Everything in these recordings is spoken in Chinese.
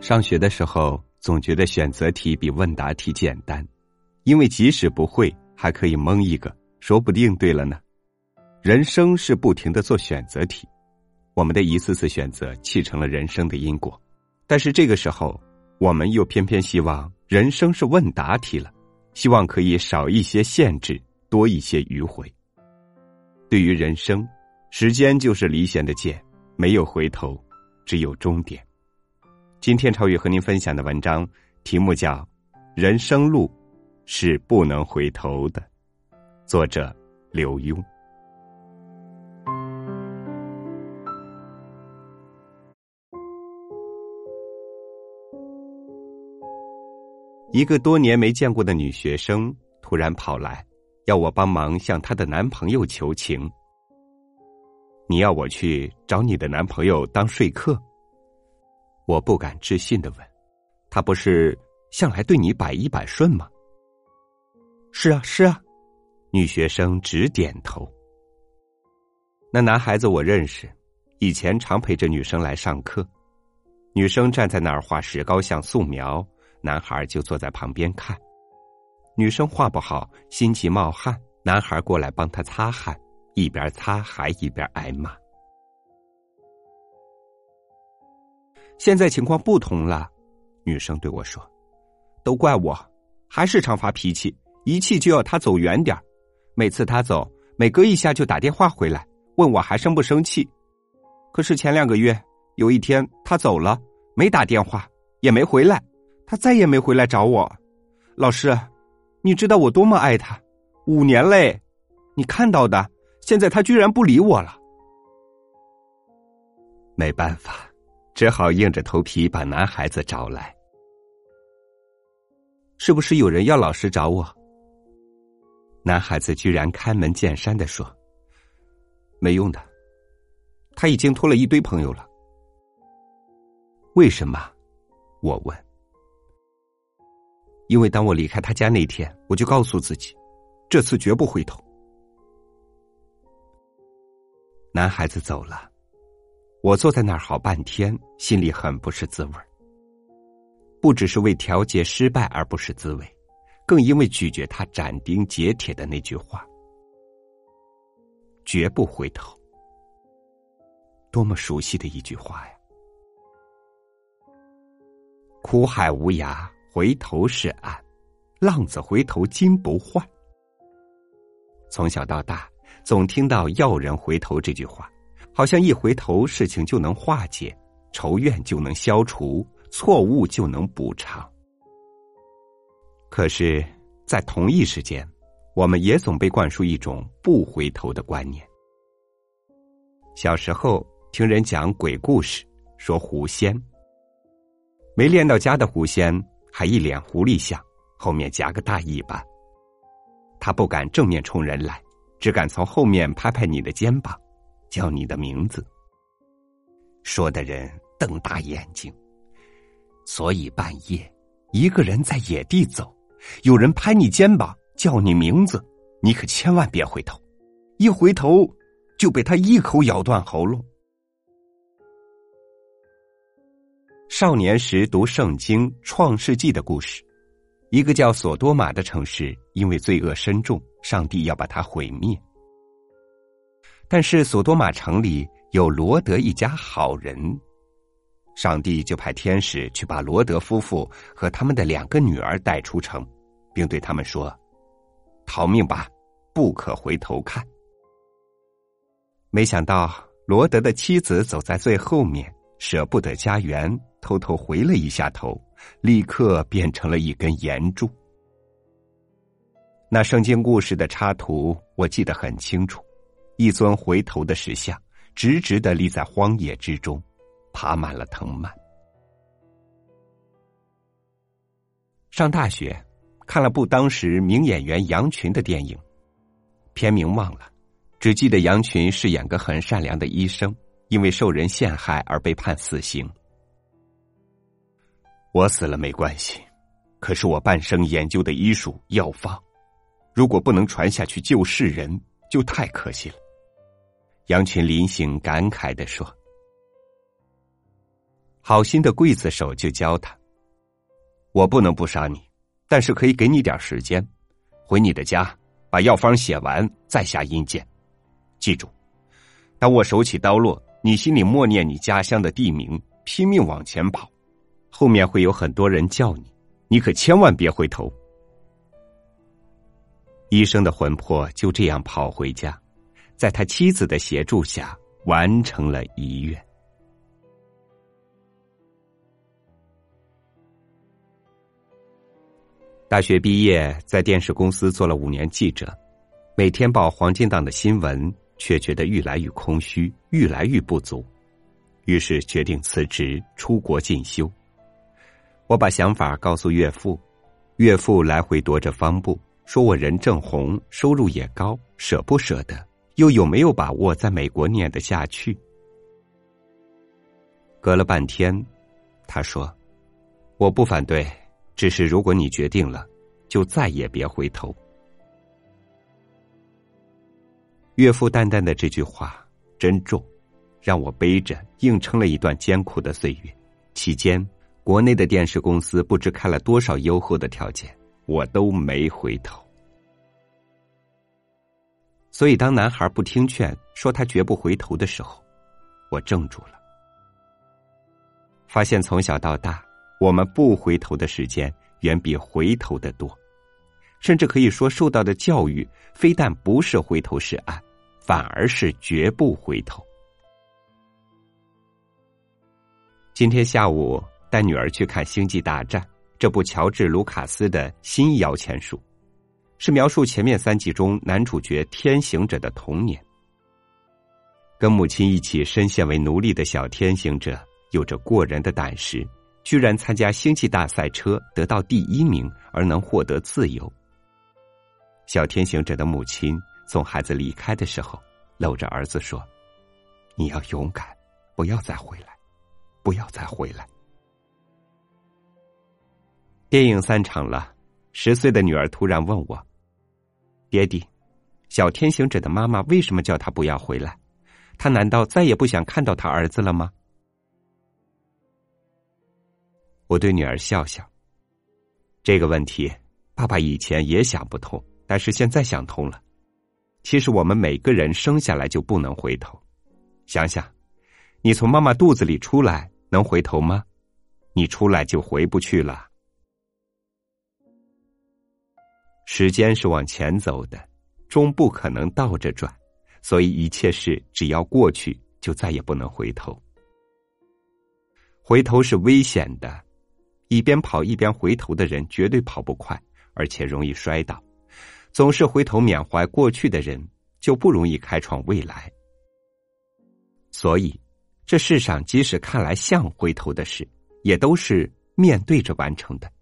上学的时候，总觉得选择题比问答题简单，因为即使不会，还可以蒙一个，说不定对了呢。人生是不停的做选择题，我们的一次次选择砌成了人生的因果。但是这个时候，我们又偏偏希望人生是问答题了，希望可以少一些限制，多一些迂回。对于人生，时间就是离弦的箭，没有回头，只有终点。今天超越和您分享的文章题目叫《人生路是不能回头的》，作者刘墉。一个多年没见过的女学生突然跑来，要我帮忙向她的男朋友求情。你要我去找你的男朋友当说客？我不敢置信的问：“他不是向来对你百依百顺吗？”“是啊，是啊。”女学生直点头。那男孩子我认识，以前常陪着女生来上课。女生站在那儿画石膏像素描，男孩就坐在旁边看。女生画不好，心急冒汗，男孩过来帮她擦汗，一边擦还一边挨骂。现在情况不同了，女生对我说：“都怪我，还是常发脾气，一气就要他走远点每次他走，每隔一下就打电话回来，问我还生不生气。可是前两个月有一天他走了，没打电话，也没回来，他再也没回来找我。老师，你知道我多么爱他，五年嘞，你看到的，现在他居然不理我了。没办法。”只好硬着头皮把男孩子找来。是不是有人要老师找我？男孩子居然开门见山的说：“没用的，他已经托了一堆朋友了。”为什么？我问。因为当我离开他家那天，我就告诉自己，这次绝不回头。男孩子走了。我坐在那儿好半天，心里很不是滋味不只是为调解失败而不是滋味，更因为拒绝他斩钉截铁的那句话：“绝不回头。”多么熟悉的一句话呀！苦海无涯，回头是岸；浪子回头金不换。从小到大，总听到“要人回头”这句话。好像一回头，事情就能化解，仇怨就能消除，错误就能补偿。可是，在同一时间，我们也总被灌输一种不回头的观念。小时候听人讲鬼故事，说狐仙没练到家的狐仙，还一脸狐狸相，后面夹个大尾巴。他不敢正面冲人来，只敢从后面拍拍你的肩膀。叫你的名字，说的人瞪大眼睛。所以半夜，一个人在野地走，有人拍你肩膀叫你名字，你可千万别回头，一回头就被他一口咬断喉咙。少年时读圣经《创世纪》的故事，一个叫索多玛的城市，因为罪恶深重，上帝要把它毁灭。但是索多玛城里有罗德一家好人，上帝就派天使去把罗德夫妇和他们的两个女儿带出城，并对他们说：“逃命吧，不可回头看。”没想到罗德的妻子走在最后面，舍不得家园，偷偷回了一下头，立刻变成了一根岩柱。那圣经故事的插图我记得很清楚。一尊回头的石像，直直的立在荒野之中，爬满了藤蔓。上大学，看了部当时名演员杨群的电影，片名忘了，只记得杨群饰演个很善良的医生，因为受人陷害而被判死刑。我死了没关系，可是我半生研究的医术药方，如果不能传下去救世人，就太可惜了。杨群临行感慨的说：“好心的刽子手就教他：“我不能不杀你，但是可以给你点时间，回你的家把药方写完再下阴间。记住，当我手起刀落，你心里默念你家乡的地名，拼命往前跑，后面会有很多人叫你，你可千万别回头。”医生的魂魄就这样跑回家，在他妻子的协助下完成了遗愿。大学毕业，在电视公司做了五年记者，每天报黄金档的新闻，却觉得愈来愈空虚，愈来愈不足，于是决定辞职出国进修。我把想法告诉岳父，岳父来回踱着方步。说我人正红，收入也高，舍不舍得？又有没有把握在美国念得下去？隔了半天，他说：“我不反对，只是如果你决定了，就再也别回头。”岳父淡淡的这句话真重，让我背着硬撑了一段艰苦的岁月。期间，国内的电视公司不知开了多少优厚的条件。我都没回头，所以当男孩不听劝，说他绝不回头的时候，我怔住了。发现从小到大，我们不回头的时间远比回头的多，甚至可以说，受到的教育非但不是回头是岸，反而是绝不回头。今天下午带女儿去看《星际大战》。这部乔治·卢卡斯的新摇钱树，是描述前面三集中男主角天行者的童年。跟母亲一起深陷为奴隶的小天行者，有着过人的胆识，居然参加星际大赛车得到第一名，而能获得自由。小天行者的母亲送孩子离开的时候，搂着儿子说：“你要勇敢，不要再回来，不要再回来。”电影散场了，十岁的女儿突然问我：“爹地，小天行者的妈妈为什么叫他不要回来？他难道再也不想看到他儿子了吗？”我对女儿笑笑。这个问题，爸爸以前也想不通，但是现在想通了。其实我们每个人生下来就不能回头。想想，你从妈妈肚子里出来能回头吗？你出来就回不去了。时间是往前走的，终不可能倒着转，所以一切事只要过去，就再也不能回头。回头是危险的，一边跑一边回头的人绝对跑不快，而且容易摔倒。总是回头缅怀过去的人，就不容易开创未来。所以，这世上即使看来像回头的事，也都是面对着完成的。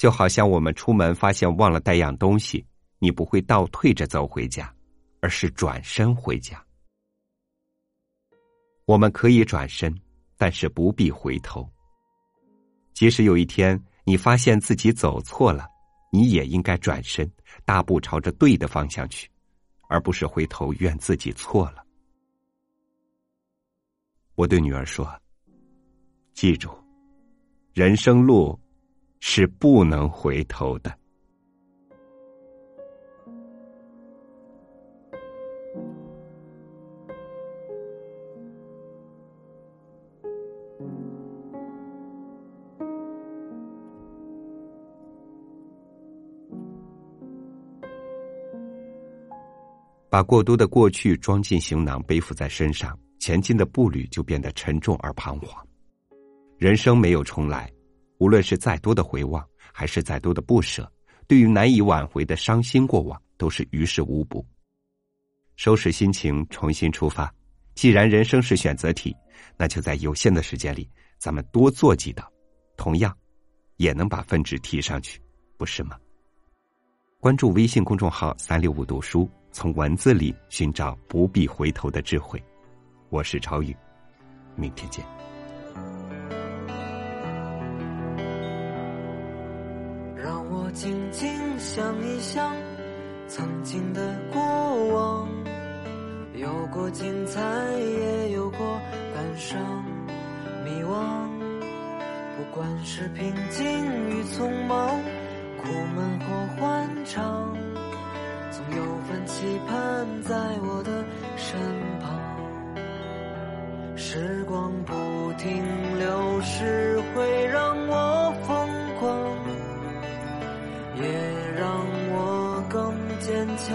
就好像我们出门发现忘了带样东西，你不会倒退着走回家，而是转身回家。我们可以转身，但是不必回头。即使有一天你发现自己走错了，你也应该转身，大步朝着对的方向去，而不是回头怨自己错了。我对女儿说：“记住，人生路。”是不能回头的。把过多的过去装进行囊，背负在身上，前进的步履就变得沉重而彷徨。人生没有重来。无论是再多的回望，还是再多的不舍，对于难以挽回的伤心过往，都是于事无补。收拾心情，重新出发。既然人生是选择题，那就在有限的时间里，咱们多做几道，同样也能把分值提上去，不是吗？关注微信公众号“三六五读书”，从文字里寻找不必回头的智慧。我是超宇，明天见。静静想一想曾经的过往，有过精彩，也有过感伤。迷惘。不管是平静与匆忙，苦闷或欢畅，总有份期盼在我的身旁。时光不停流逝，坚强。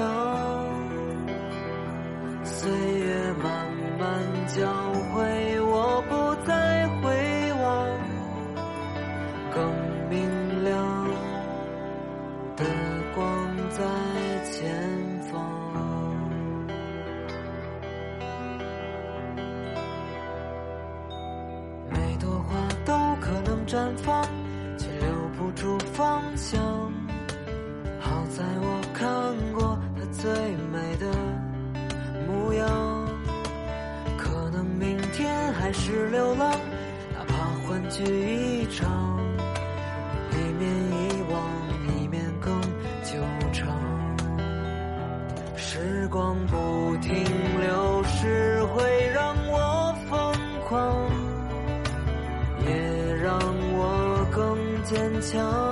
岁月是流浪哪怕欢聚一场一面遗忘一面更久长。时光不停流逝会让我疯狂也让我更坚强。